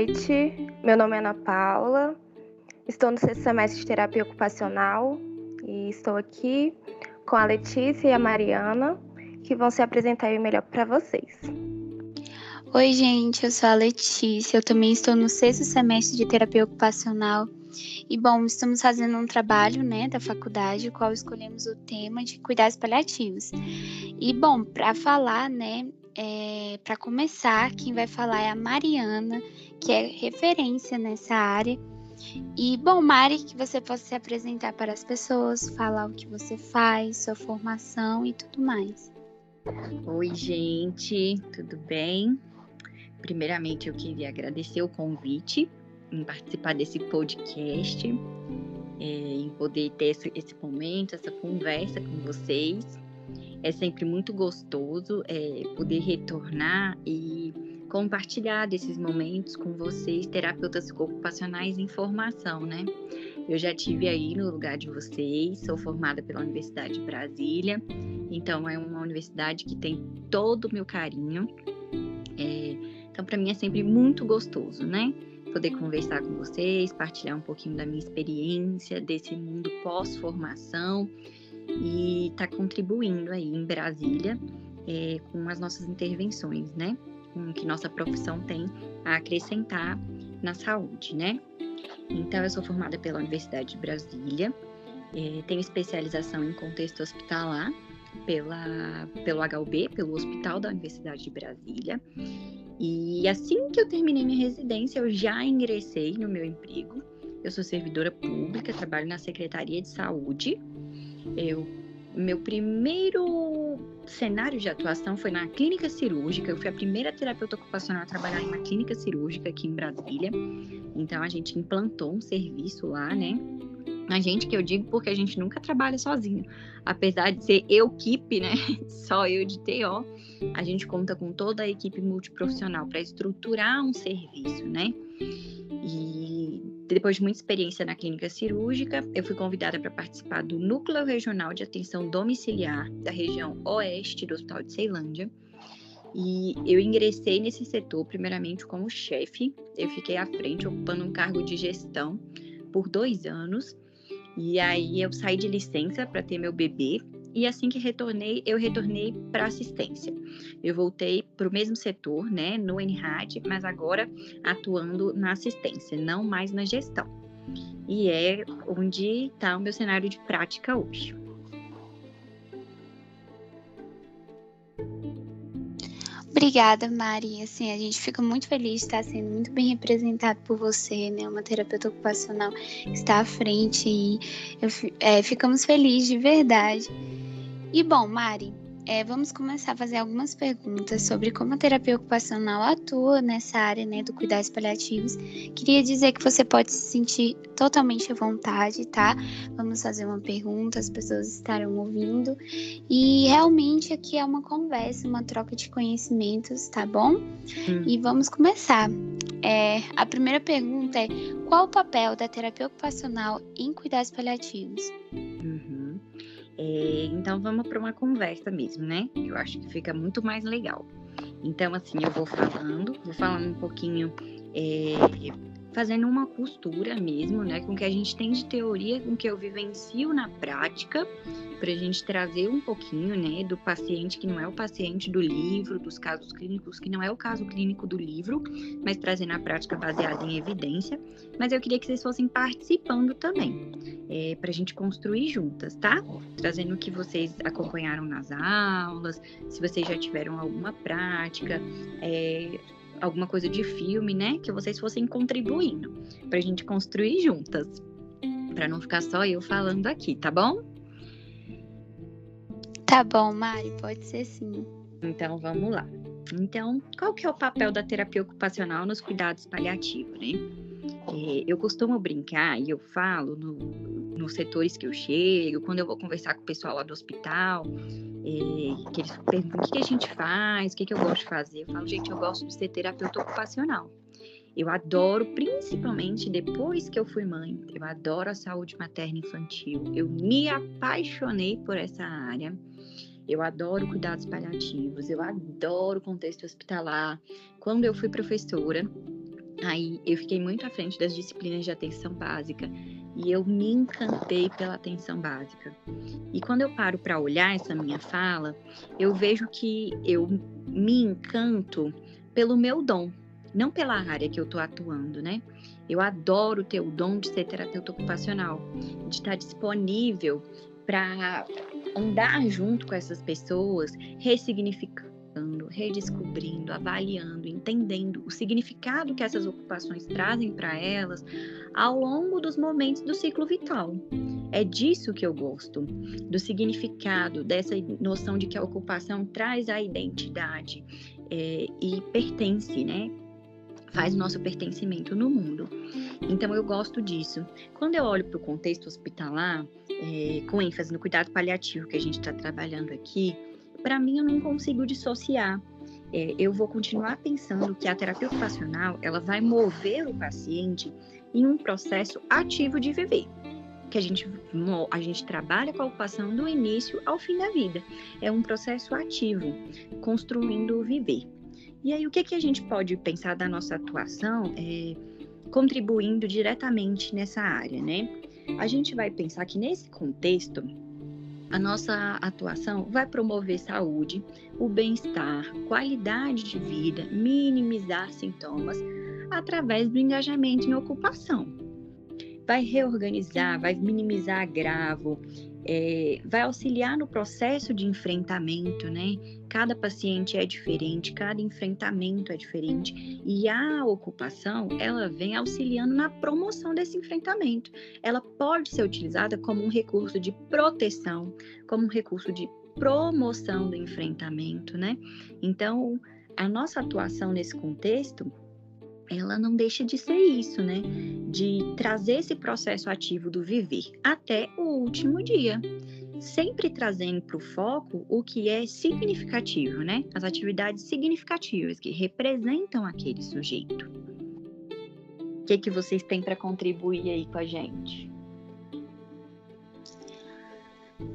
noite. Meu nome é Ana Paula. Estou no sexto semestre de terapia ocupacional e estou aqui com a Letícia e a Mariana, que vão se apresentar melhor para vocês. Oi, gente, eu sou a Letícia. Eu também estou no sexto semestre de terapia ocupacional. E bom, estamos fazendo um trabalho, né, da faculdade, qual escolhemos o tema de cuidados paliativos. E bom, para falar, né, é, para começar, quem vai falar é a Mariana, que é referência nessa área. E, bom, Mari, que você possa se apresentar para as pessoas, falar o que você faz, sua formação e tudo mais. Oi, gente, tudo bem? Primeiramente, eu queria agradecer o convite em participar desse podcast, é, em poder ter esse, esse momento, essa conversa com vocês. É sempre muito gostoso é, poder retornar e compartilhar desses momentos com vocês, terapeutas ocupacionais em formação, né? Eu já tive aí no lugar de vocês, sou formada pela Universidade de Brasília, então é uma universidade que tem todo o meu carinho. É, então, para mim é sempre muito gostoso, né? Poder conversar com vocês, partilhar um pouquinho da minha experiência, desse mundo pós-formação e estar tá contribuindo aí em Brasília é, com as nossas intervenções, né? Com o que nossa profissão tem a acrescentar na saúde, né? Então, eu sou formada pela Universidade de Brasília, é, tenho especialização em contexto hospitalar pela, pelo HUB, pelo Hospital da Universidade de Brasília. E assim que eu terminei minha residência, eu já ingressei no meu emprego. Eu sou servidora pública, trabalho na Secretaria de Saúde eu, meu primeiro cenário de atuação foi na clínica cirúrgica. Eu fui a primeira terapeuta ocupacional a trabalhar em uma clínica cirúrgica aqui em Brasília. Então a gente implantou um serviço lá, né? A gente que eu digo porque a gente nunca trabalha sozinho. Apesar de ser eu equipe, né? Só eu de TO, a gente conta com toda a equipe multiprofissional para estruturar um serviço, né? E depois de muita experiência na clínica cirúrgica, eu fui convidada para participar do Núcleo Regional de Atenção Domiciliar da região oeste do Hospital de Ceilândia. E eu ingressei nesse setor, primeiramente, como chefe. Eu fiquei à frente, ocupando um cargo de gestão por dois anos. E aí eu saí de licença para ter meu bebê e assim que retornei, eu retornei para assistência. Eu voltei para o mesmo setor, né, no NRAD, mas agora atuando na assistência, não mais na gestão. E é onde está o meu cenário de prática hoje. Obrigada, Mari. Assim, a gente fica muito feliz de estar sendo muito bem representado por você, né? Uma terapeuta ocupacional que está à frente e eu, é, ficamos felizes de verdade. E bom, Mari, é, vamos começar a fazer algumas perguntas sobre como a terapia ocupacional atua nessa área né, do cuidados paliativos. Queria dizer que você pode se sentir totalmente à vontade, tá? Vamos fazer uma pergunta, as pessoas estarão ouvindo. E realmente aqui é uma conversa, uma troca de conhecimentos, tá bom? Hum. E vamos começar. É, a primeira pergunta é: qual o papel da terapia ocupacional em cuidados paliativos? Uhum. É, então vamos para uma conversa mesmo, né? Eu acho que fica muito mais legal. Então, assim, eu vou falando, vou falando um pouquinho, é, fazendo uma costura mesmo, né? Com o que a gente tem de teoria, com o que eu vivencio na prática para a gente trazer um pouquinho, né, do paciente que não é o paciente do livro, dos casos clínicos que não é o caso clínico do livro, mas trazer na prática baseada em evidência. Mas eu queria que vocês fossem participando também, é, para a gente construir juntas, tá? Trazendo o que vocês acompanharam nas aulas, se vocês já tiveram alguma prática, é, alguma coisa de filme, né? Que vocês fossem contribuindo para a gente construir juntas, para não ficar só eu falando aqui, tá bom? Tá bom, Mari, pode ser sim. Então vamos lá. Então, qual que é o papel da terapia ocupacional nos cuidados paliativos, né? É, eu costumo brincar e eu falo no, nos setores que eu chego, quando eu vou conversar com o pessoal lá do hospital, é, que eles perguntam o que, que, a gente faz, o que, que eu gosto de fazer. Eu falo, gente, eu gosto de ser terapeuta ocupacional. Eu adoro, principalmente depois que eu fui mãe, eu adoro a saúde materna infantil. Eu me apaixonei por essa área. Eu adoro cuidados paliativos, eu adoro contexto hospitalar. Quando eu fui professora, Aí eu fiquei muito à frente das disciplinas de atenção básica e eu me encantei pela atenção básica. E quando eu paro para olhar essa minha fala, eu vejo que eu me encanto pelo meu dom, não pela área que eu estou atuando, né? Eu adoro ter o dom de ser terapeuta ocupacional, de estar disponível para andar junto com essas pessoas, ressignificando redescobrindo, avaliando, entendendo o significado que essas ocupações trazem para elas ao longo dos momentos do ciclo vital. É disso que eu gosto, do significado, dessa noção de que a ocupação traz a identidade é, e pertence, né? Faz nosso pertencimento no mundo. Então eu gosto disso. Quando eu olho para o contexto hospitalar, é, com ênfase no cuidado paliativo que a gente está trabalhando aqui, para mim eu não consigo dissociar. É, eu vou continuar pensando que a terapia ocupacional ela vai mover o paciente em um processo ativo de viver que a gente, a gente trabalha com a ocupação do início ao fim da vida. É um processo ativo, construindo o viver. E aí, o que, que a gente pode pensar da nossa atuação é, contribuindo diretamente nessa área, né? A gente vai pensar que nesse contexto, a nossa atuação vai promover saúde, o bem-estar, qualidade de vida, minimizar sintomas através do engajamento em ocupação. Vai reorganizar, vai minimizar agravo, é, vai auxiliar no processo de enfrentamento, né? Cada paciente é diferente, cada enfrentamento é diferente e a ocupação ela vem auxiliando na promoção desse enfrentamento. Ela pode ser utilizada como um recurso de proteção, como um recurso de promoção do enfrentamento, né? Então, a nossa atuação nesse contexto ela não deixa de ser isso, né? De trazer esse processo ativo do viver até o último dia. Sempre trazendo para o foco o que é significativo, né? As atividades significativas que representam aquele sujeito. O que, que vocês têm para contribuir aí com a gente?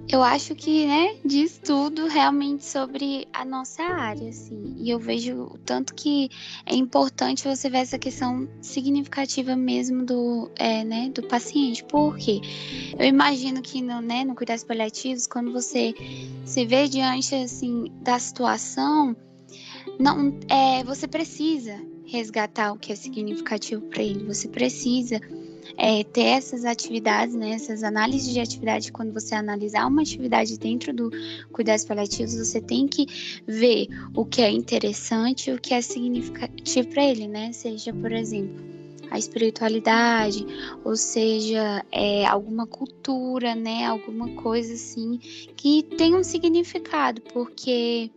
Eu acho que, né, diz tudo realmente sobre a nossa área, assim. E eu vejo o tanto que é importante você ver essa questão significativa mesmo do, é, né, do paciente. Porque eu imagino que no, né, no cuidados paliativos, quando você se vê diante, assim, da situação, não, é, você precisa resgatar o que é significativo para ele. Você precisa é, ter essas atividades, né, essas análises de atividade, quando você analisar uma atividade dentro do cuidados paliativos, você tem que ver o que é interessante e o que é significativo para ele, né? Seja, por exemplo, a espiritualidade, ou seja, é, alguma cultura, né? Alguma coisa assim que tem um significado, porque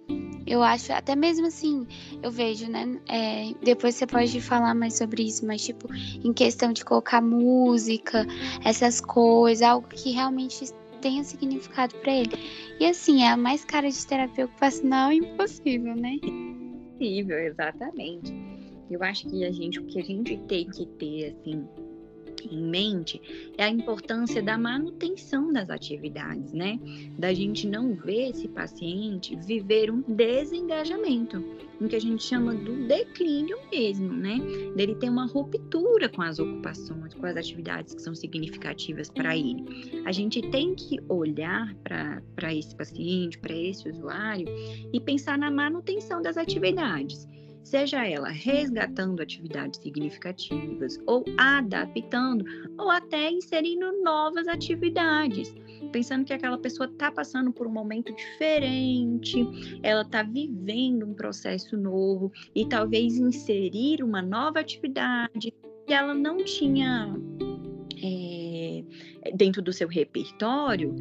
eu acho, até mesmo assim, eu vejo, né? É, depois você pode falar mais sobre isso, mas tipo, em questão de colocar música, essas coisas, algo que realmente tenha significado para ele. E assim, é a mais cara de terapia ocupacional impossível, né? Impossível, exatamente. Eu acho que a gente, o que a gente tem que ter, assim, em mente é a importância da manutenção das atividades, né? Da gente não ver esse paciente viver um desengajamento, em que a gente chama do declínio mesmo, né? Dele ter uma ruptura com as ocupações, com as atividades que são significativas para ele. A gente tem que olhar para esse paciente, para esse usuário e pensar na manutenção das atividades seja ela resgatando atividades significativas ou adaptando ou até inserindo novas atividades, pensando que aquela pessoa está passando por um momento diferente, ela está vivendo um processo novo e talvez inserir uma nova atividade que ela não tinha é, dentro do seu repertório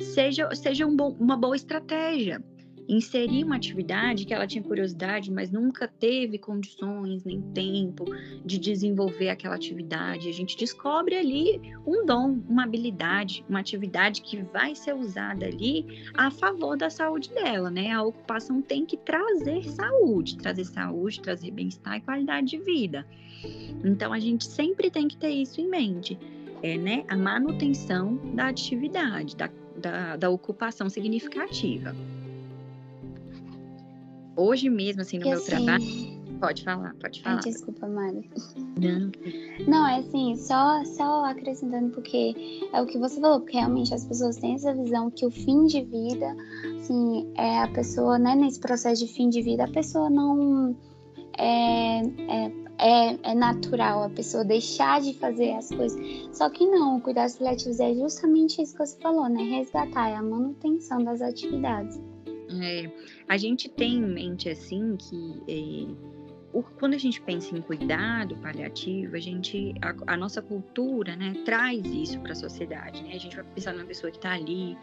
seja, seja um bom, uma boa estratégia inserir uma atividade que ela tinha curiosidade, mas nunca teve condições nem tempo de desenvolver aquela atividade. A gente descobre ali um dom, uma habilidade, uma atividade que vai ser usada ali a favor da saúde dela, né? A ocupação tem que trazer saúde, trazer saúde, trazer bem-estar e qualidade de vida. Então a gente sempre tem que ter isso em mente. É, né, a manutenção da atividade, da, da, da ocupação significativa. Hoje mesmo, assim, no meu assim... trabalho, Pode falar, pode falar. Ai, desculpa, Mari. Não. Não, é assim, só, só acrescentando, porque é o que você falou, porque realmente as pessoas têm essa visão que o fim de vida, assim, é a pessoa, né, nesse processo de fim de vida, a pessoa não. É, é, é, é natural a pessoa deixar de fazer as coisas. Só que não, o cuidados paliativos é justamente isso que você falou, né? Resgatar, é a manutenção das atividades. É, a gente tem em mente assim que é, o, quando a gente pensa em cuidado paliativo, a gente a, a nossa cultura, né, traz isso para a sociedade, né? A gente vai pensar numa pessoa que está ali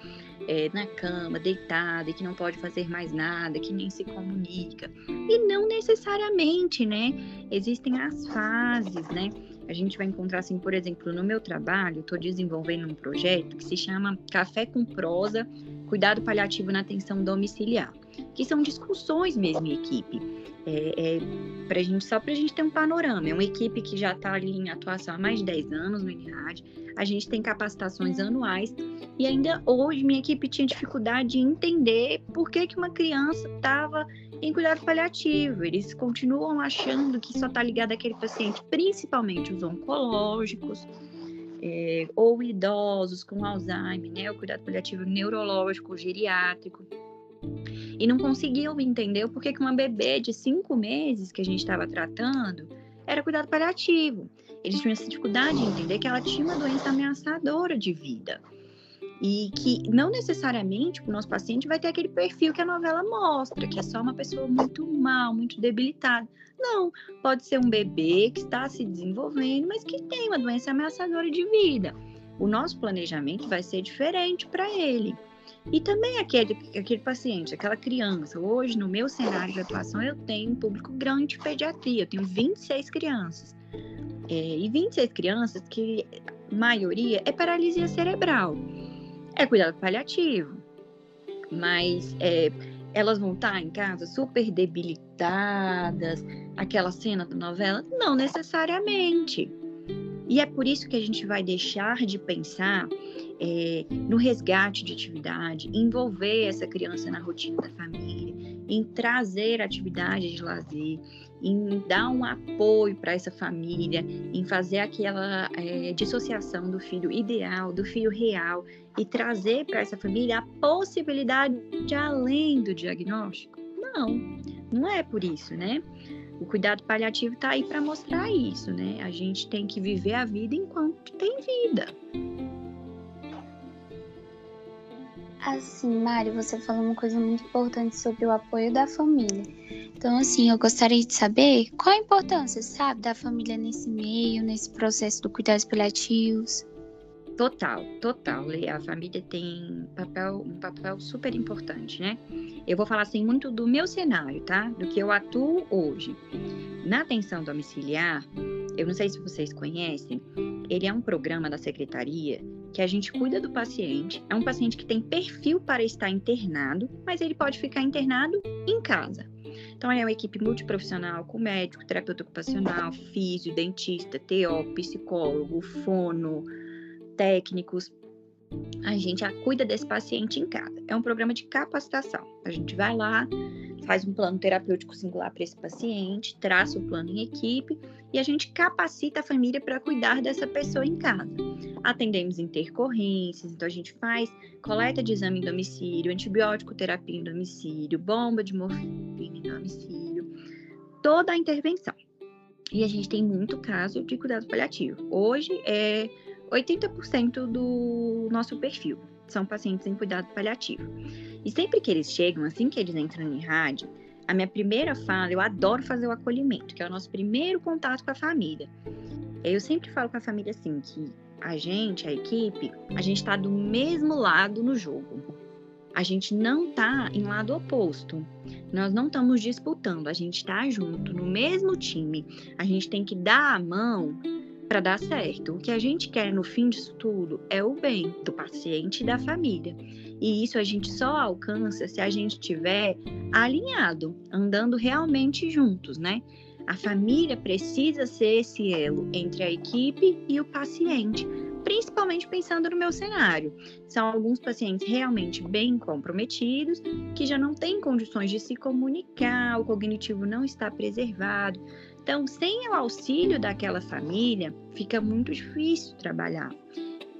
é, na cama, deitada, que não pode fazer mais nada, que nem se comunica. E não necessariamente, né? Existem as fases, né? A gente vai encontrar assim, por exemplo, no meu trabalho, estou desenvolvendo um projeto que se chama Café com Prosa, Cuidado Paliativo na Atenção Domiciliar, que são discussões mesmo em equipe é, é, pra gente, só para a gente ter um panorama. É uma equipe que já está ali em atuação há mais de 10 anos no INRAD. A gente tem capacitações anuais e ainda hoje minha equipe tinha dificuldade de entender por que, que uma criança estava em cuidado paliativo. Eles continuam achando que só está ligado àquele paciente, principalmente os oncológicos. É, ou idosos com Alzheimer, né? O cuidado paliativo neurológico, geriátrico e não conseguiam entender por que uma bebê de cinco meses que a gente estava tratando era cuidado paliativo. Eles tinham essa dificuldade de entender que ela tinha uma doença ameaçadora de vida. E que não necessariamente o nosso paciente vai ter aquele perfil que a novela mostra, que é só uma pessoa muito mal, muito debilitada. Não, pode ser um bebê que está se desenvolvendo, mas que tem uma doença ameaçadora de vida. O nosso planejamento vai ser diferente para ele. E também aquele, aquele paciente, aquela criança. Hoje, no meu cenário de atuação, eu tenho um público grande de pediatria. Eu tenho 26 crianças. É, e 26 crianças que, maioria, é paralisia cerebral. É cuidado paliativo. Mas é, elas vão estar em casa super debilitadas, aquela cena da novela? Não necessariamente. E é por isso que a gente vai deixar de pensar é, no resgate de atividade, envolver essa criança na rotina da família, em trazer atividade de lazer, em dar um apoio para essa família, em fazer aquela é, dissociação do filho ideal, do filho real e trazer para essa família a possibilidade de além do diagnóstico? Não, não é por isso, né? O cuidado paliativo está aí para mostrar isso, né? A gente tem que viver a vida enquanto tem vida. Assim, Mari, você falou uma coisa muito importante sobre o apoio da família. Então, assim, eu gostaria de saber qual a importância, sabe, da família nesse meio, nesse processo do cuidados paliativos. Total, total. A família tem papel, um papel super importante, né? Eu vou falar assim muito do meu cenário, tá? Do que eu atuo hoje. Na atenção domiciliar, eu não sei se vocês conhecem, ele é um programa da secretaria que a gente cuida do paciente. É um paciente que tem perfil para estar internado, mas ele pode ficar internado em casa. Então, é uma equipe multiprofissional com médico, terapeuta ocupacional, físio, dentista, TO, psicólogo, fono, técnicos. A gente cuida desse paciente em casa. É um programa de capacitação. A gente vai lá, faz um plano terapêutico singular para esse paciente, traça o plano em equipe e a gente capacita a família para cuidar dessa pessoa em casa. Atendemos intercorrências, então a gente faz coleta de exame em domicílio, antibiótico terapia em domicílio, bomba de morfina em domicílio, toda a intervenção. E a gente tem muito caso de cuidado paliativo. Hoje é 80% do nosso perfil são pacientes em cuidado paliativo. E sempre que eles chegam, assim que eles entram em rádio, a minha primeira fala, eu adoro fazer o acolhimento, que é o nosso primeiro contato com a família. Eu sempre falo com a família assim, que a gente, a equipe, a gente está do mesmo lado no jogo. A gente não está em lado oposto. Nós não estamos disputando, a gente está junto, no mesmo time. A gente tem que dar a mão para dar certo. O que a gente quer no fim disso tudo é o bem do paciente e da família. E isso a gente só alcança se a gente estiver alinhado, andando realmente juntos, né? A família precisa ser esse elo entre a equipe e o paciente principalmente pensando no meu cenário. São alguns pacientes realmente bem comprometidos, que já não têm condições de se comunicar, o cognitivo não está preservado. Então, sem o auxílio daquela família, fica muito difícil trabalhar.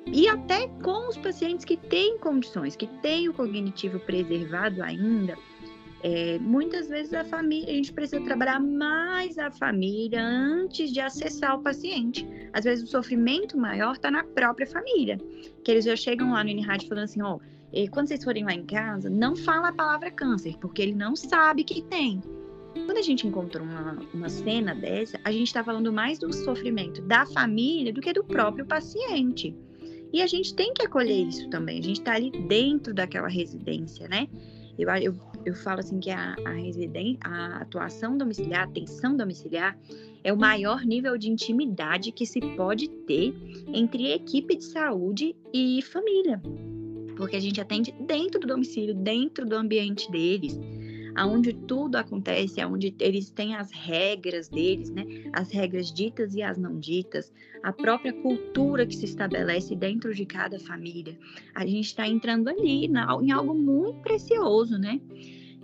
E até com os pacientes que têm condições, que têm o cognitivo preservado ainda, é, muitas vezes a família, a gente precisa trabalhar mais a família antes de acessar o paciente. Às vezes o sofrimento maior está na própria família, que eles já chegam lá no INRAD falando assim, ó, oh, quando vocês forem lá em casa, não fala a palavra câncer, porque ele não sabe que tem. Quando a gente encontra uma, uma cena dessa, a gente está falando mais do sofrimento da família do que do próprio paciente. E a gente tem que acolher isso também. A gente está ali dentro daquela residência, né? Eu, eu, eu falo assim que a, a, residência, a atuação domiciliar, a atenção domiciliar, é o maior nível de intimidade que se pode ter entre equipe de saúde e família. Porque a gente atende dentro do domicílio, dentro do ambiente deles aonde tudo acontece, aonde eles têm as regras deles, né? As regras ditas e as não ditas, a própria cultura que se estabelece dentro de cada família. A gente está entrando ali na, em algo muito precioso, né?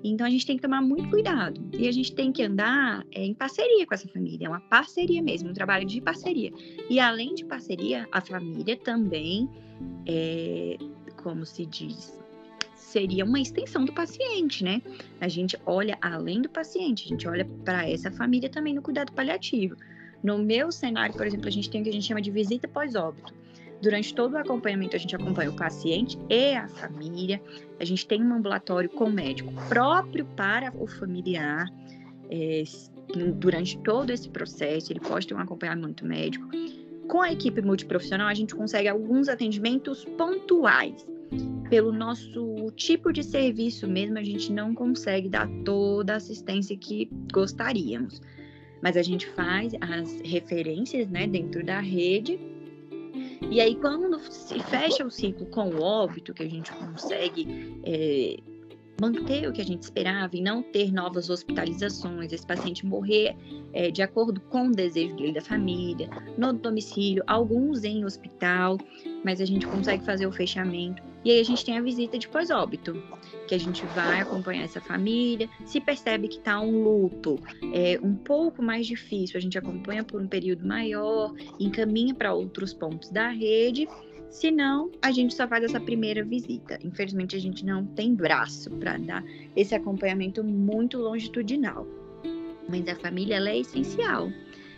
Então a gente tem que tomar muito cuidado e a gente tem que andar é, em parceria com essa família, é uma parceria mesmo, um trabalho de parceria. E além de parceria, a família também, é, como se diz, seria uma extensão do paciente, né? A gente olha além do paciente, a gente olha para essa família também no cuidado paliativo. No meu cenário, por exemplo, a gente tem o que a gente chama de visita pós-óbito. Durante todo o acompanhamento, a gente acompanha o paciente e a família. A gente tem um ambulatório com médico próprio para o familiar. É, durante todo esse processo, ele pode ter um acompanhamento médico. Com a equipe multiprofissional, a gente consegue alguns atendimentos pontuais pelo nosso tipo de serviço mesmo, a gente não consegue dar toda a assistência que gostaríamos. Mas a gente faz as referências né, dentro da rede. E aí, quando se fecha o ciclo com o óbito, que a gente consegue é, manter o que a gente esperava e não ter novas hospitalizações, esse paciente morrer é, de acordo com o desejo dele da família, no domicílio, alguns em hospital, mas a gente consegue fazer o fechamento. E aí a gente tem a visita de pós-óbito, que a gente vai acompanhar essa família, se percebe que está um luto é, um pouco mais difícil, a gente acompanha por um período maior, encaminha para outros pontos da rede se não, a gente só faz essa primeira visita. Infelizmente, a gente não tem braço para dar esse acompanhamento muito longitudinal. Mas a família é essencial.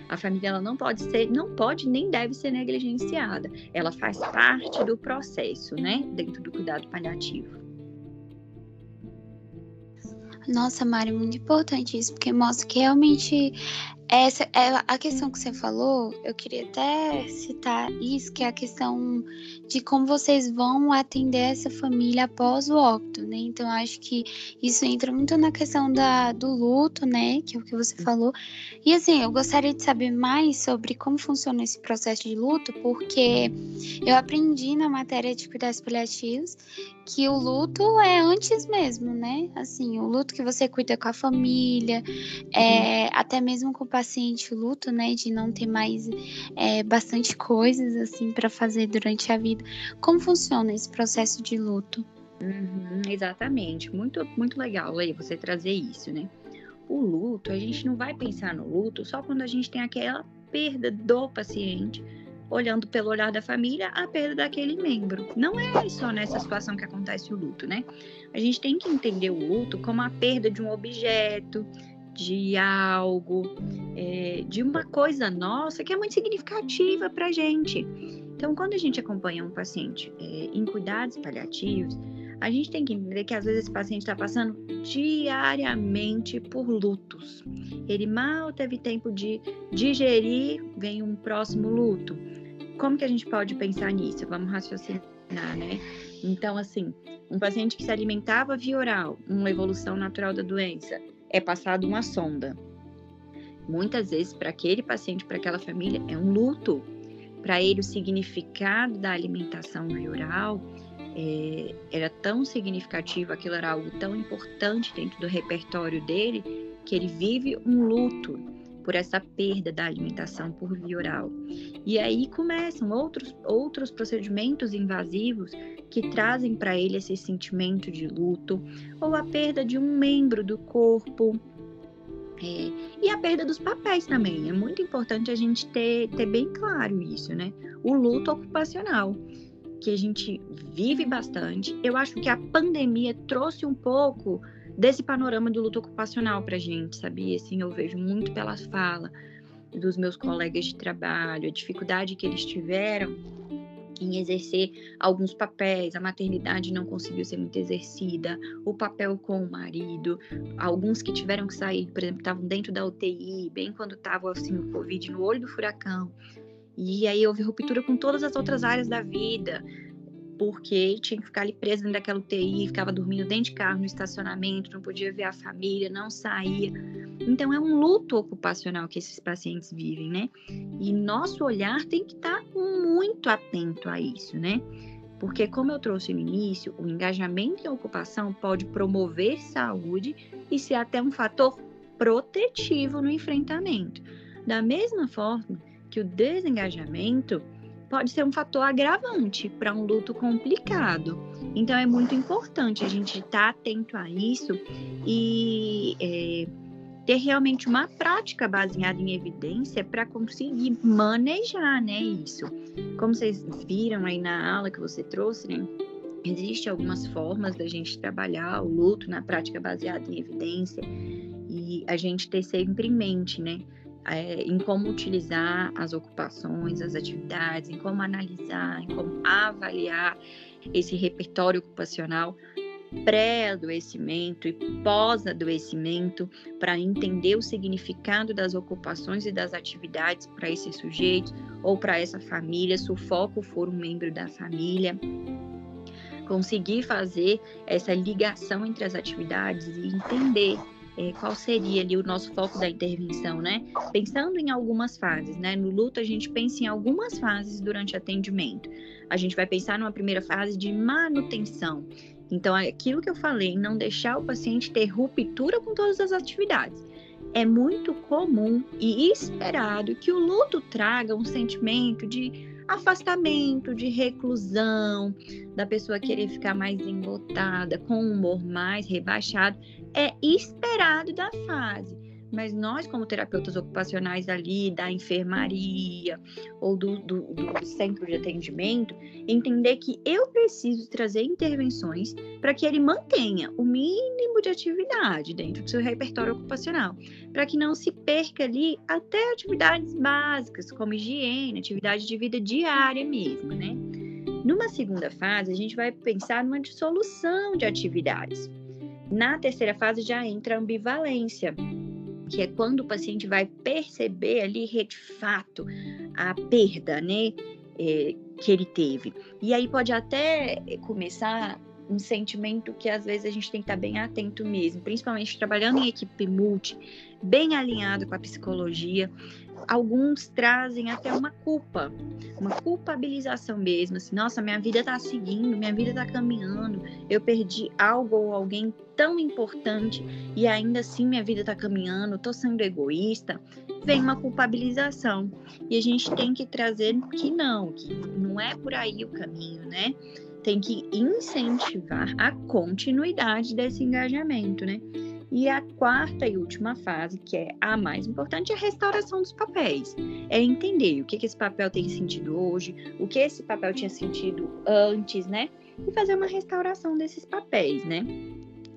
A família ela não pode ser, não pode nem deve ser negligenciada. Ela faz parte do processo, né, dentro do cuidado paliativo. Nossa, Mari, muito importante isso, porque mostra que realmente essa é a questão que você falou, eu queria até citar isso, que é a questão de como vocês vão atender essa família após o óbito, né? Então, acho que isso entra muito na questão da, do luto, né? Que é o que você falou. E, assim, eu gostaria de saber mais sobre como funciona esse processo de luto, porque eu aprendi na matéria de cuidados paliativos que o luto é antes mesmo, né? Assim, o luto que você cuida com a família, é, até mesmo com o paciente, o luto, né? De não ter mais é, bastante coisas, assim, para fazer durante a vida. Como funciona esse processo de luto? Uhum, exatamente. Muito, muito legal aí você trazer isso, né? O luto, a gente não vai pensar no luto só quando a gente tem aquela perda do paciente olhando pelo olhar da família, a perda daquele membro. Não é só nessa situação que acontece o luto, né? A gente tem que entender o luto como a perda de um objeto, de algo, é, de uma coisa nossa que é muito significativa para gente. Então, quando a gente acompanha um paciente é, em cuidados paliativos, a gente tem que entender que às vezes esse paciente está passando diariamente por lutos. Ele mal teve tempo de digerir, vem um próximo luto como que a gente pode pensar nisso? Vamos raciocinar, né? Então, assim, um paciente que se alimentava via oral, uma evolução natural da doença, é passado uma sonda. Muitas vezes, para aquele paciente, para aquela família, é um luto. Para ele, o significado da alimentação oral é, era tão significativo, aquilo era algo tão importante dentro do repertório dele, que ele vive um luto por essa perda da alimentação por via oral. E aí começam outros, outros procedimentos invasivos que trazem para ele esse sentimento de luto, ou a perda de um membro do corpo, é, e a perda dos papéis também. É muito importante a gente ter, ter bem claro isso, né? O luto ocupacional, que a gente vive bastante. Eu acho que a pandemia trouxe um pouco desse panorama do luto ocupacional para a gente, sabia? Assim, eu vejo muito pela fala dos meus colegas de trabalho, a dificuldade que eles tiveram em exercer alguns papéis, a maternidade não conseguiu ser muito exercida, o papel com o marido, alguns que tiveram que sair, por exemplo, estavam dentro da UTI, bem quando estava assim, o Covid no olho do furacão, e aí houve ruptura com todas as outras áreas da vida, porque tinha que ficar ali preso dentro daquela UTI, ficava dormindo dentro de carro no estacionamento, não podia ver a família, não saía. Então é um luto ocupacional que esses pacientes vivem, né? E nosso olhar tem que estar muito atento a isso, né? Porque, como eu trouxe no início, o engajamento em ocupação pode promover saúde e ser até um fator protetivo no enfrentamento. Da mesma forma que o desengajamento pode ser um fator agravante para um luto complicado. Então é muito importante a gente estar tá atento a isso e é, ter realmente uma prática baseada em evidência para conseguir manejar, né, isso. Como vocês viram aí na aula que você trouxe, né? Existem algumas formas da gente trabalhar o luto na prática baseada em evidência e a gente ter sempre em mente, né? É, em como utilizar as ocupações, as atividades, em como analisar, em como avaliar esse repertório ocupacional pré-adoecimento e pós-adoecimento para entender o significado das ocupações e das atividades para esses sujeitos ou para essa família, se o foco for um membro da família. Conseguir fazer essa ligação entre as atividades e entender é, qual seria ali o nosso foco da intervenção, né? Pensando em algumas fases, né? No luto, a gente pensa em algumas fases durante o atendimento. A gente vai pensar numa primeira fase de manutenção. Então, aquilo que eu falei, não deixar o paciente ter ruptura com todas as atividades. É muito comum e esperado que o luto traga um sentimento de afastamento, de reclusão, da pessoa querer ficar mais embotada, com um humor mais rebaixado é esperado da fase. Mas nós, como terapeutas ocupacionais ali da enfermaria ou do, do, do centro de atendimento, entender que eu preciso trazer intervenções para que ele mantenha o mínimo de atividade dentro do seu repertório ocupacional, para que não se perca ali até atividades básicas, como higiene, atividade de vida diária mesmo, né? Numa segunda fase, a gente vai pensar numa dissolução de atividades. Na terceira fase já entra a ambivalência, que é quando o paciente vai perceber ali de fato a perda, né, é, que ele teve. E aí pode até começar um sentimento que às vezes a gente tem que estar bem atento mesmo, principalmente trabalhando em equipe multi, bem alinhado com a psicologia, alguns trazem até uma culpa, uma culpabilização mesmo, assim, nossa, minha vida tá seguindo, minha vida tá caminhando, eu perdi algo ou alguém tão importante e ainda assim minha vida tá caminhando, tô sendo egoísta, vem uma culpabilização. E a gente tem que trazer que não, que não é por aí o caminho, né? Tem que incentivar a continuidade desse engajamento, né? E a quarta e última fase, que é a mais importante, é a restauração dos papéis. É entender o que, esse papel tem sentido hoje, o que esse papel tinha sentido antes, né? E fazer uma restauração desses papéis, né?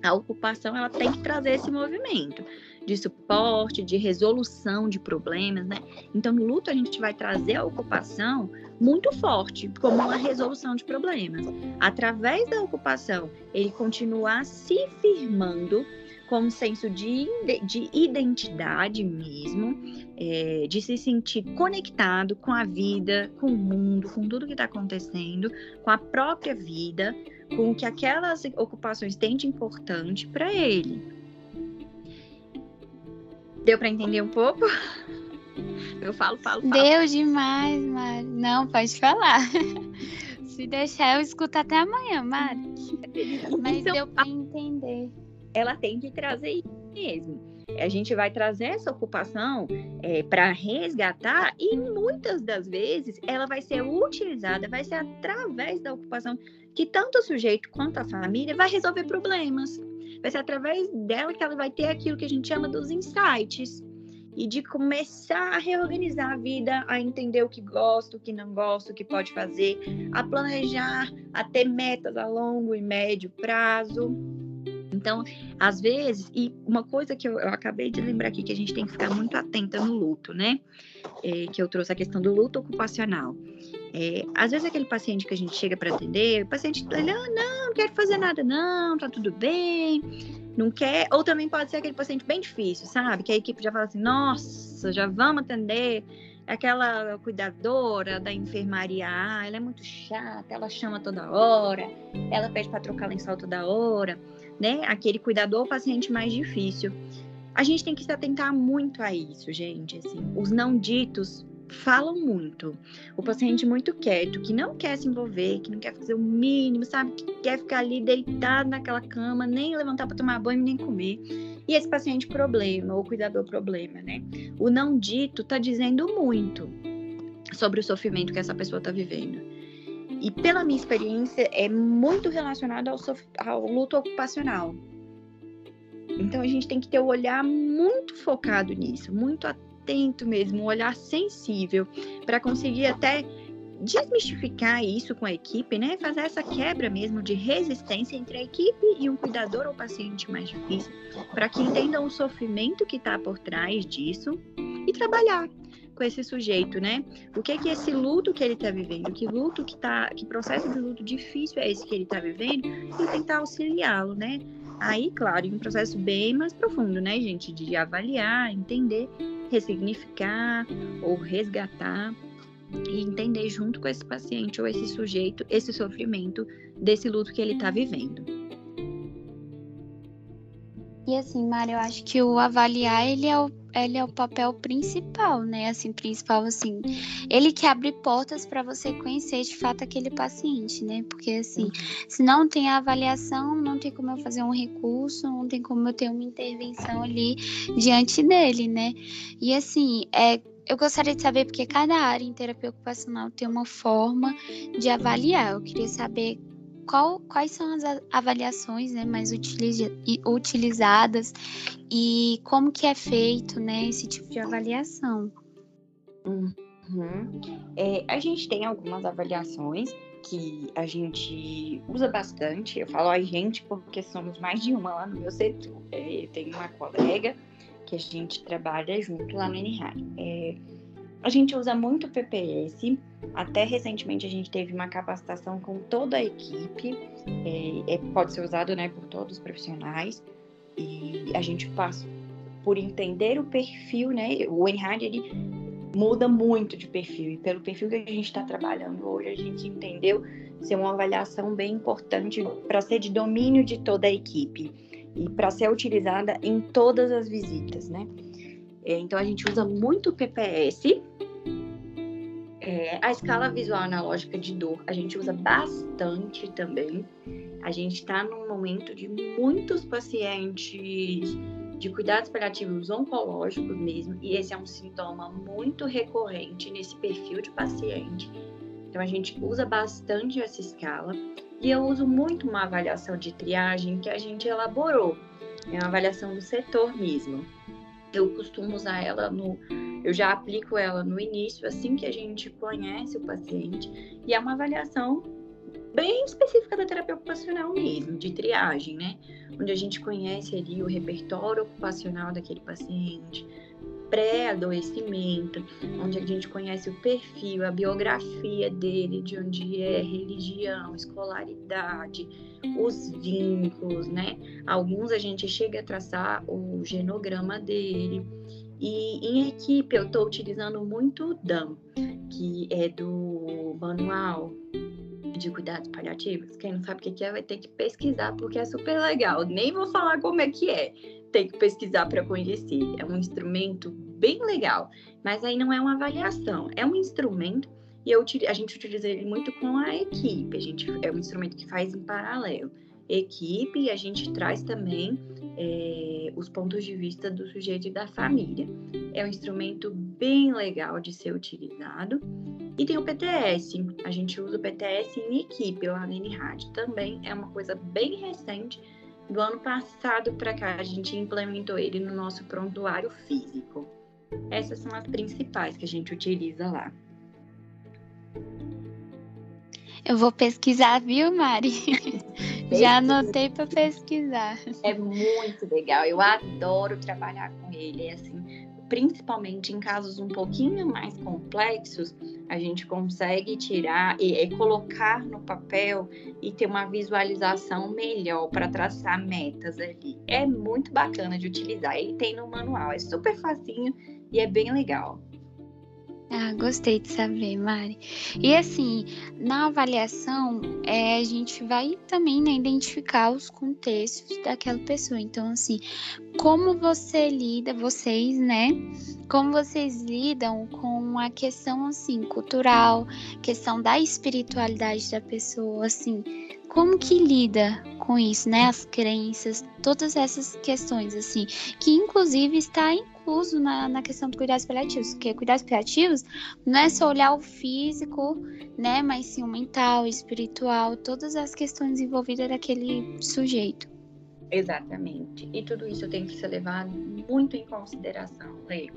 A ocupação ela tem que trazer esse movimento de suporte, de resolução de problemas, né? Então, no luto, a gente vai trazer a ocupação muito forte, como uma resolução de problemas. Através da ocupação, ele continuar se firmando com um senso de, de identidade mesmo, é, de se sentir conectado com a vida, com o mundo, com tudo que está acontecendo, com a própria vida, com o que aquelas ocupações têm de importante para ele. Deu para entender um pouco? Eu falo, falo, falo. Deu demais, Mari. Não, pode falar. Se deixar, eu escuto até amanhã, Mari. Mas deu para entender ela tem que trazer mesmo. a gente vai trazer essa ocupação é, para resgatar e muitas das vezes ela vai ser utilizada, vai ser através da ocupação que tanto o sujeito quanto a família vai resolver problemas. Vai ser através dela que ela vai ter aquilo que a gente chama dos insights e de começar a reorganizar a vida, a entender o que gosta, o que não gosta, o que pode fazer, a planejar, a ter metas a longo e médio prazo. Então, às vezes, e uma coisa que eu, eu, acabei de lembrar aqui, que a gente tem que ficar muito atenta no luto, né? É, que eu trouxe a questão do luto ocupacional. É, às vezes, aquele paciente que a gente chega para atender, o paciente, ele, ah, não, não quero fazer nada, não, tá tudo bem, não quer. Ou também pode ser aquele paciente bem difícil, sabe? Que a equipe já fala assim, nossa, já vamos atender aquela cuidadora da enfermaria, ah, ela é muito chata, ela chama toda hora, ela pede para trocar lençol toda hora né? Aquele cuidador paciente mais difícil. A gente tem que se atentar muito a isso, gente. Assim, os não ditos falam muito. O paciente muito quieto, que não quer se envolver, que não quer fazer o mínimo, sabe? Que quer ficar ali deitado naquela cama, nem levantar para tomar banho, nem comer. E esse paciente problema, ou cuidador problema, né? O não dito tá dizendo muito sobre o sofrimento que essa pessoa tá vivendo e pela minha experiência, é muito relacionado ao, ao luto ocupacional. Então a gente tem que ter o um olhar muito focado nisso, muito atento mesmo, um olhar sensível, para conseguir até desmistificar isso com a equipe, né? Fazer essa quebra mesmo de resistência entre a equipe e um cuidador ou paciente mais difícil, para que entendam o sofrimento que está por trás disso e trabalhar com esse sujeito, né? O que é que esse luto que ele está vivendo, que luto que tá, que processo de luto difícil é esse que ele está vivendo e tentar auxiliá-lo, né? Aí, claro, um processo bem mais profundo, né, gente, de avaliar, entender, ressignificar ou resgatar e entender junto com esse paciente ou esse sujeito esse sofrimento desse luto que ele está vivendo. E assim, Mário, eu acho que o avaliar ele é o ele é o papel principal, né? Assim, principal assim, ele que abre portas para você conhecer de fato aquele paciente, né? Porque assim, se não tem a avaliação, não tem como eu fazer um recurso, não tem como eu ter uma intervenção ali diante dele, né? E assim, é eu gostaria de saber porque cada área em terapia ocupacional tem uma forma de avaliar. Eu queria saber qual, quais são as avaliações né, mais utilizadas e como que é feito né, esse tipo de avaliação. Uhum. É, a gente tem algumas avaliações que a gente usa bastante. Eu falo a gente porque somos mais de uma lá no meu setor. É, tem uma colega que a gente trabalha junto lá no NRAR. É, a gente usa muito PPS. Até recentemente a gente teve uma capacitação com toda a equipe. É, é, pode ser usado né, por todos os profissionais. E a gente passa por entender o perfil, né? O NHAD, ele muda muito de perfil. E pelo perfil que a gente está trabalhando hoje, a gente entendeu ser uma avaliação bem importante para ser de domínio de toda a equipe e para ser utilizada em todas as visitas, né? É, então a gente usa muito PPS. É, a escala visual analógica de dor a gente usa bastante também. A gente está num momento de muitos pacientes de cuidados paliativos oncológicos mesmo, e esse é um sintoma muito recorrente nesse perfil de paciente. Então a gente usa bastante essa escala e eu uso muito uma avaliação de triagem que a gente elaborou. É uma avaliação do setor mesmo eu costumo usar ela no. Eu já aplico ela no início, assim que a gente conhece o paciente, e é uma avaliação bem específica da terapia ocupacional mesmo, de triagem, né? Onde a gente conhece ali o repertório ocupacional daquele paciente, pré-adoecimento, onde a gente conhece o perfil, a biografia dele, de onde é, religião, escolaridade, os vínculos, né? Alguns a gente chega a traçar o genograma dele. E em equipe eu estou utilizando muito o DAM, que é do manual de cuidados paliativos. Quem não sabe o que é vai ter que pesquisar porque é super legal. Nem vou falar como é que é. Tem que pesquisar para conhecer. É um instrumento bem legal, mas aí não é uma avaliação, é um instrumento e eu, a gente utiliza ele muito com a equipe. A gente é um instrumento que faz em paralelo. Equipe, e a gente traz também é, os pontos de vista do sujeito e da família. É um instrumento bem legal de ser utilizado. E tem o PTS. A gente usa o PTS em equipe lá na NRAD. Também é uma coisa bem recente. Do ano passado para cá, a gente implementou ele no nosso prontuário físico. Essas são as principais que a gente utiliza lá. Eu vou pesquisar, viu, Mari? Já anotei para pesquisar. É muito legal. Eu adoro trabalhar com ele. Assim, principalmente em casos um pouquinho mais complexos, a gente consegue tirar e, e colocar no papel e ter uma visualização melhor para traçar metas ali. É muito bacana de utilizar. Ele tem no manual, é super facinho e é bem legal. Ah, gostei de saber, Mari. E assim, na avaliação, é, a gente vai também né, identificar os contextos daquela pessoa. Então, assim, como você lida, vocês, né? Como vocês lidam com a questão assim cultural, questão da espiritualidade da pessoa, assim, como que lida com isso, né? As crenças, todas essas questões, assim, que inclusive está incluso na, na questão do cuidados paliativos, porque cuidados paliativos não é só olhar o físico, né? Mas sim o mental, o espiritual, todas as questões envolvidas daquele sujeito. Exatamente. E tudo isso tem que ser levado muito em consideração, Lê.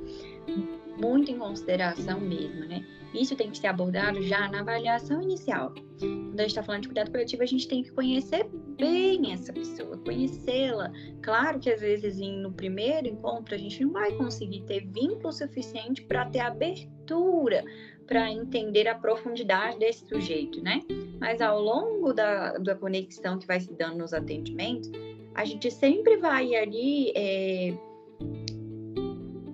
Muito em consideração mesmo, né? Isso tem que ser abordado já na avaliação inicial. Quando a gente está falando de cuidado coletivo, a gente tem que conhecer bem essa pessoa, conhecê-la. Claro que às vezes no primeiro encontro a gente não vai conseguir ter vínculo suficiente para ter abertura para entender a profundidade desse sujeito, né? Mas ao longo da, da conexão que vai se dando nos atendimentos, a gente sempre vai ali é,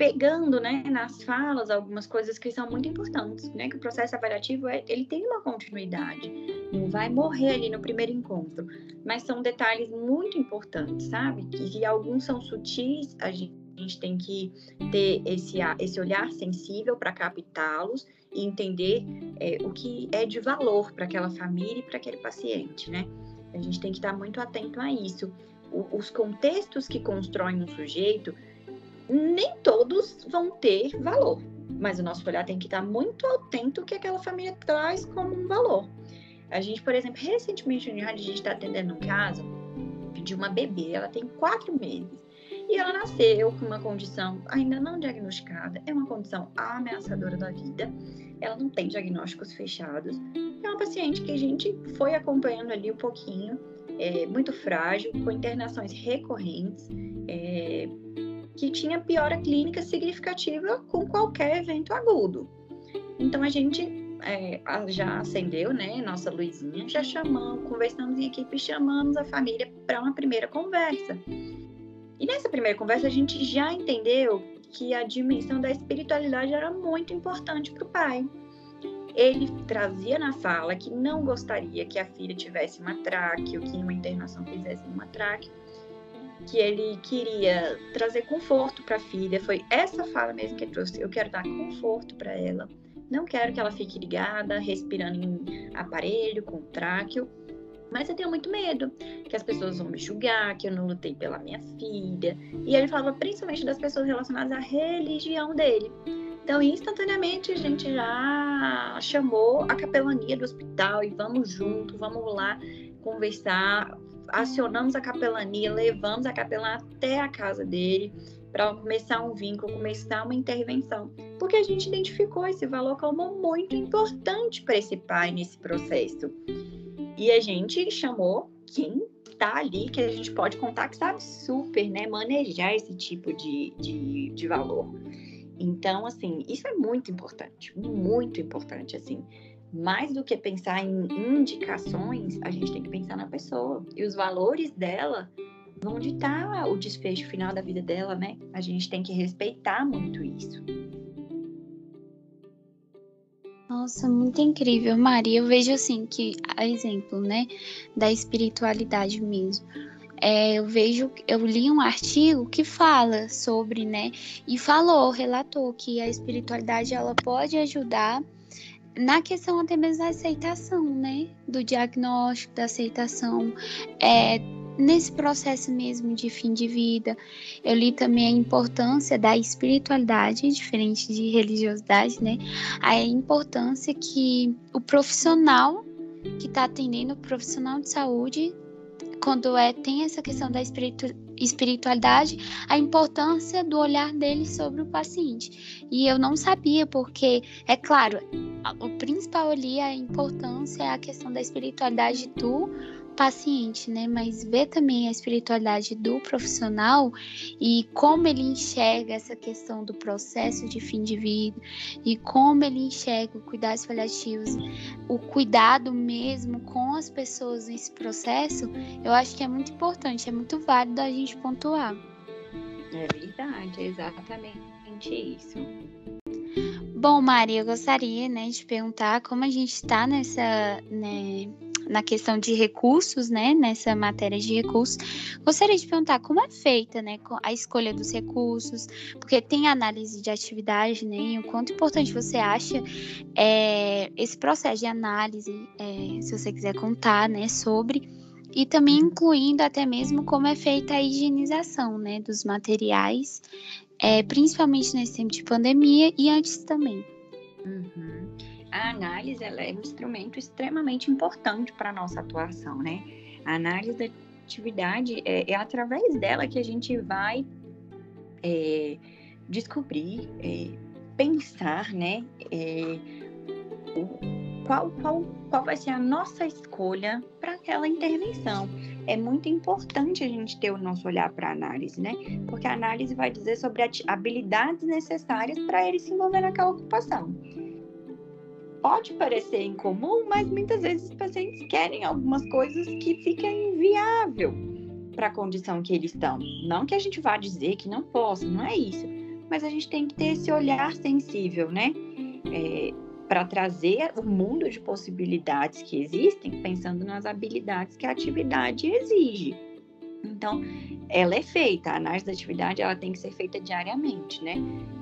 pegando, né, nas falas algumas coisas que são muito importantes, né? Que o processo avaliativo é, ele tem uma continuidade, não vai morrer ali no primeiro encontro, mas são detalhes muito importantes, sabe? Que alguns são sutis, a gente, a gente tem que ter esse, esse olhar sensível para captá-los e entender é, o que é de valor para aquela família e para aquele paciente, né? A gente tem que estar muito atento a isso os contextos que constroem um sujeito, nem todos vão ter valor. Mas o nosso olhar tem que estar muito atento ao que aquela família traz como um valor. A gente, por exemplo, recentemente a gente está atendendo um caso de uma bebê, ela tem quatro meses. E ela nasceu com uma condição ainda não diagnosticada, é uma condição ameaçadora da vida. Ela não tem diagnósticos fechados. É uma paciente que a gente foi acompanhando ali um pouquinho é, muito frágil, com internações recorrentes, é, que tinha piora clínica significativa com qualquer evento agudo. Então a gente é, já acendeu, né, nossa luzinha, já chamamos, conversamos em equipe, chamamos a família para uma primeira conversa. E nessa primeira conversa a gente já entendeu que a dimensão da espiritualidade era muito importante para o pai ele trazia na fala que não gostaria que a filha tivesse uma traque ou que uma internação fizesse uma traque, que ele queria trazer conforto para a filha. Foi essa fala mesmo que ele trouxe. Eu quero dar conforto para ela. Não quero que ela fique ligada, respirando em aparelho, com tráqueo. Mas eu tenho muito medo que as pessoas vão me julgar, que eu não lutei pela minha filha. E ele falava principalmente das pessoas relacionadas à religião dele. Então, instantaneamente, a gente já chamou a capelania do hospital e vamos junto, vamos lá conversar. Acionamos a capelania, levamos a capelã até a casa dele para começar um vínculo, começar uma intervenção, porque a gente identificou esse valor como muito importante para esse pai nesse processo. E a gente chamou quem está ali, que a gente pode contar que sabe super, né, manejar esse tipo de, de, de valor. Então, assim, isso é muito importante, muito importante, assim. Mais do que pensar em indicações, a gente tem que pensar na pessoa. E os valores dela vão ditar o desfecho final da vida dela, né? A gente tem que respeitar muito isso. Nossa, muito incrível, Maria. Eu vejo assim que, a exemplo, né, da espiritualidade mesmo é, eu vejo, eu li um artigo que fala sobre, né, e falou, relatou que a espiritualidade ela pode ajudar na questão até mesmo da aceitação, né, do diagnóstico, da aceitação, é, nesse processo mesmo de fim de vida. Eu li também a importância da espiritualidade, diferente de religiosidade, né? A importância que o profissional que está atendendo, o profissional de saúde, quando é tem essa questão da espiritu, espiritualidade, a importância do olhar dele sobre o paciente. E eu não sabia, porque, é claro, o principal ali, a importância é a questão da espiritualidade do paciente, né? Mas ver também a espiritualidade do profissional e como ele enxerga essa questão do processo de fim de vida e como ele enxerga o cuidados paliativos, o cuidado mesmo com as pessoas nesse processo, eu acho que é muito importante, é muito válido a gente pontuar. É verdade, é exatamente isso. Bom, Mari, eu gostaria, né, de perguntar como a gente está nessa, né, na questão de recursos, né, nessa matéria de recursos, gostaria de perguntar como é feita, né, a escolha dos recursos, porque tem análise de atividade, né, e o quanto importante você acha é, esse processo de análise, é, se você quiser contar, né, sobre e também incluindo até mesmo como é feita a higienização, né, dos materiais, é, principalmente nesse tempo de pandemia e antes também. Uhum a análise ela é um instrumento extremamente importante para a nossa atuação, né? A análise da atividade é, é através dela que a gente vai é, descobrir, é, pensar, né? É, o, qual, qual, qual vai ser a nossa escolha para aquela intervenção. É muito importante a gente ter o nosso olhar para a análise, né? Porque a análise vai dizer sobre habilidades necessárias para ele se envolver naquela ocupação pode parecer incomum, mas muitas vezes os pacientes querem algumas coisas que fica inviável para a condição que eles estão. Não que a gente vá dizer que não possa, não é isso. Mas a gente tem que ter esse olhar sensível, né? É, para trazer o mundo de possibilidades que existem, pensando nas habilidades que a atividade exige. Então, ela é feita, a análise da atividade ela tem que ser feita diariamente, né?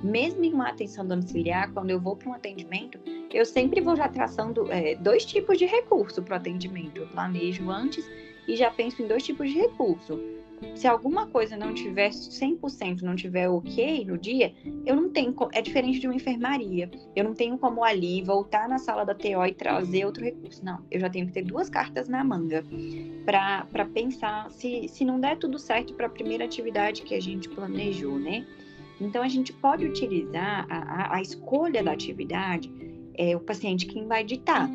Mesmo em uma atenção domiciliar, quando eu vou para um atendimento, eu sempre vou já traçando é, dois tipos de recurso para o atendimento. Eu planejo antes e já penso em dois tipos de recurso. Se alguma coisa não tiver 100%, não tiver ok no dia, eu não tenho. É diferente de uma enfermaria. Eu não tenho como ali voltar na sala da TO e trazer outro recurso. Não, eu já tenho que ter duas cartas na manga para pensar se, se não der tudo certo para a primeira atividade que a gente planejou, né? Então, a gente pode utilizar a, a, a escolha da atividade é o paciente quem vai ditar.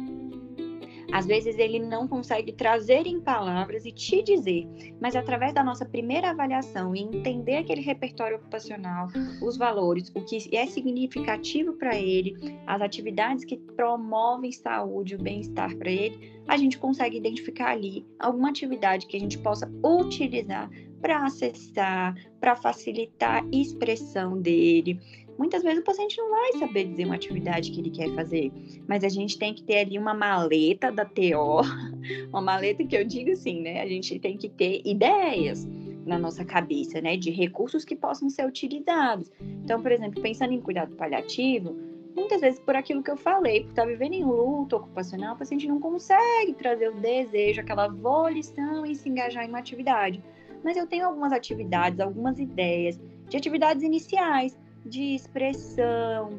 Às vezes ele não consegue trazer em palavras e te dizer, mas através da nossa primeira avaliação e entender aquele repertório ocupacional, os valores, o que é significativo para ele, as atividades que promovem saúde, o bem-estar para ele, a gente consegue identificar ali alguma atividade que a gente possa utilizar para acessar, para facilitar a expressão dele Muitas vezes o paciente não vai saber dizer uma atividade que ele quer fazer, mas a gente tem que ter ali uma maleta da TO, uma maleta que eu digo assim, né? A gente tem que ter ideias na nossa cabeça, né? De recursos que possam ser utilizados. Então, por exemplo, pensando em cuidado paliativo, muitas vezes por aquilo que eu falei, por estar vivendo em luto ocupacional, o paciente não consegue trazer o desejo, aquela volição e se engajar em uma atividade. Mas eu tenho algumas atividades, algumas ideias de atividades iniciais de expressão,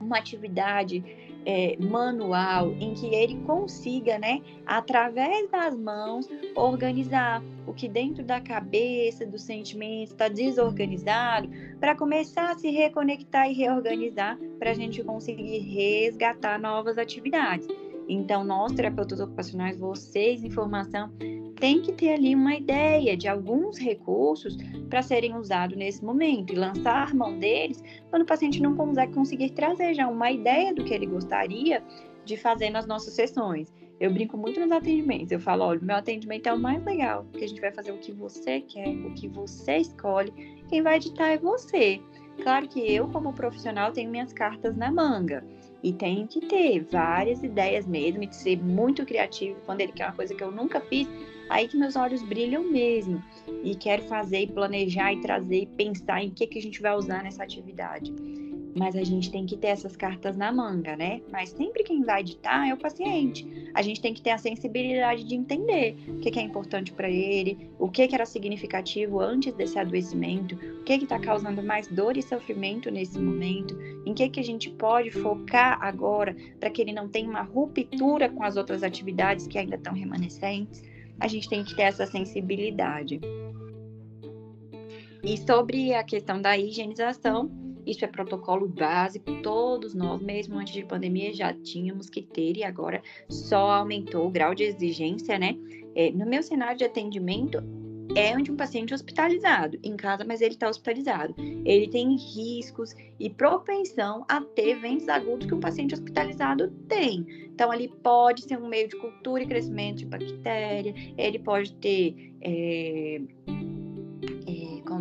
uma atividade é, manual em que ele consiga, né, através das mãos, organizar o que dentro da cabeça, do sentimento está desorganizado, para começar a se reconectar e reorganizar, para a gente conseguir resgatar novas atividades. Então, nós, terapeutas ocupacionais, vocês, informação, tem que ter ali uma ideia de alguns recursos para serem usados nesse momento e lançar mão deles quando o paciente não conseguir trazer já uma ideia do que ele gostaria de fazer nas nossas sessões. Eu brinco muito nos atendimentos. Eu falo, olha, meu atendimento é o mais legal, porque a gente vai fazer o que você quer, o que você escolhe. Quem vai editar é você. Claro que eu, como profissional, tenho minhas cartas na manga. E tem que ter várias ideias mesmo, e ser muito criativo. Quando ele quer uma coisa que eu nunca fiz, aí que meus olhos brilham mesmo. E quero fazer, e planejar, e trazer, e pensar em que, que a gente vai usar nessa atividade. Mas a gente tem que ter essas cartas na manga, né? Mas sempre quem vai editar é o paciente. A gente tem que ter a sensibilidade de entender o que, que é importante para ele, o que, que era significativo antes desse adoecimento, o que está causando mais dor e sofrimento nesse momento, em que, que a gente pode focar agora para que ele não tenha uma ruptura com as outras atividades que ainda estão remanescentes. A gente tem que ter essa sensibilidade. E sobre a questão da higienização, isso é protocolo básico, todos nós, mesmo antes de pandemia, já tínhamos que ter e agora só aumentou o grau de exigência, né? É, no meu cenário de atendimento, é de um paciente hospitalizado em casa, mas ele está hospitalizado. Ele tem riscos e propensão a ter eventos agudos que um paciente hospitalizado tem. Então, ali pode ser um meio de cultura e crescimento de bactéria, ele pode ter. É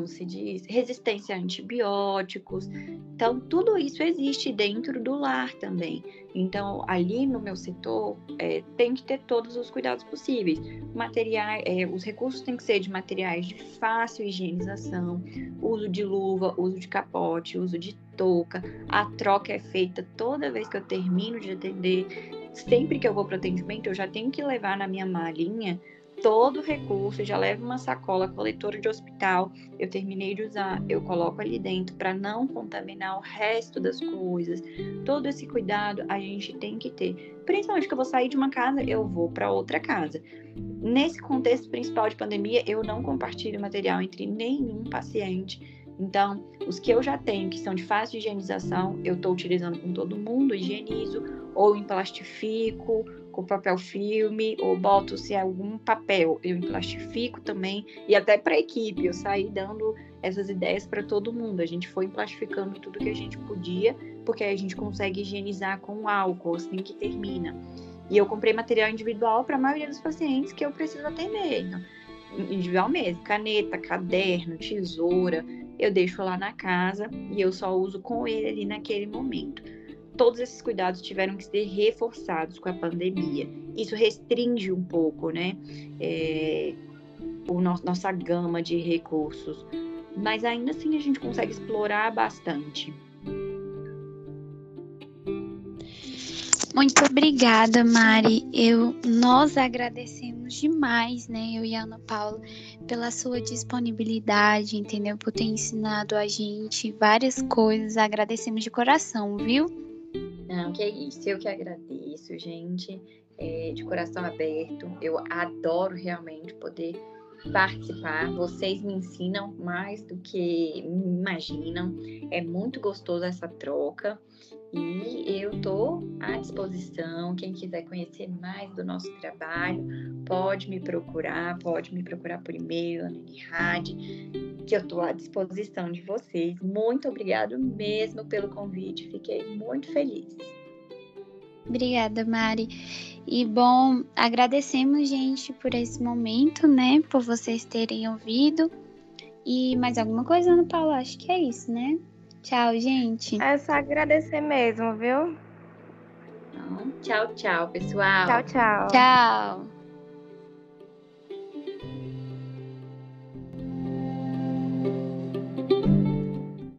como se diz, resistência a antibióticos. Então, tudo isso existe dentro do lar também. Então, ali no meu setor, é, tem que ter todos os cuidados possíveis. Materiais, é, os recursos têm que ser de materiais de fácil higienização, uso de luva, uso de capote, uso de touca. A troca é feita toda vez que eu termino de atender. Sempre que eu vou para o atendimento, eu já tenho que levar na minha malinha todo o recurso, já levo uma sacola coletora de hospital, eu terminei de usar, eu coloco ali dentro para não contaminar o resto das coisas. Todo esse cuidado a gente tem que ter. Principalmente que eu vou sair de uma casa, eu vou para outra casa. Nesse contexto principal de pandemia, eu não compartilho material entre nenhum paciente. Então, os que eu já tenho, que são de fácil higienização, eu estou utilizando com todo mundo, higienizo, ou em plastifico, com papel filme ou boto se é algum papel, eu emplastifico também e até para a equipe eu saí dando essas ideias para todo mundo. A gente foi emplastificando tudo que a gente podia, porque aí a gente consegue higienizar com álcool assim que termina. E eu comprei material individual para a maioria dos pacientes que eu preciso atender. Individual mesmo, caneta, caderno, tesoura, eu deixo lá na casa e eu só uso com ele ali naquele momento todos esses cuidados tiveram que ser reforçados com a pandemia. Isso restringe um pouco, né, é, o no, nossa gama de recursos, mas ainda assim a gente consegue explorar bastante. Muito obrigada, Mari. Eu, nós agradecemos demais, né, eu e a Ana Paula, pela sua disponibilidade, entendeu? Por ter ensinado a gente várias coisas. Agradecemos de coração, viu? Não, que é isso. Eu que agradeço, gente, é, de coração aberto. Eu adoro realmente poder participar. Vocês me ensinam mais do que imaginam. É muito gostoso essa troca. E eu estou à disposição. Quem quiser conhecer mais do nosso trabalho, pode me procurar, pode me procurar por e-mail, na que eu estou à disposição de vocês. Muito obrigado mesmo pelo convite. Fiquei muito feliz. Obrigada, Mari. E bom, agradecemos, gente, por esse momento, né? Por vocês terem ouvido. E mais alguma coisa, Ana Paula? Acho que é isso, né? Tchau, gente. É só agradecer mesmo, viu? Então, tchau, tchau, pessoal. Tchau, tchau. Tchau.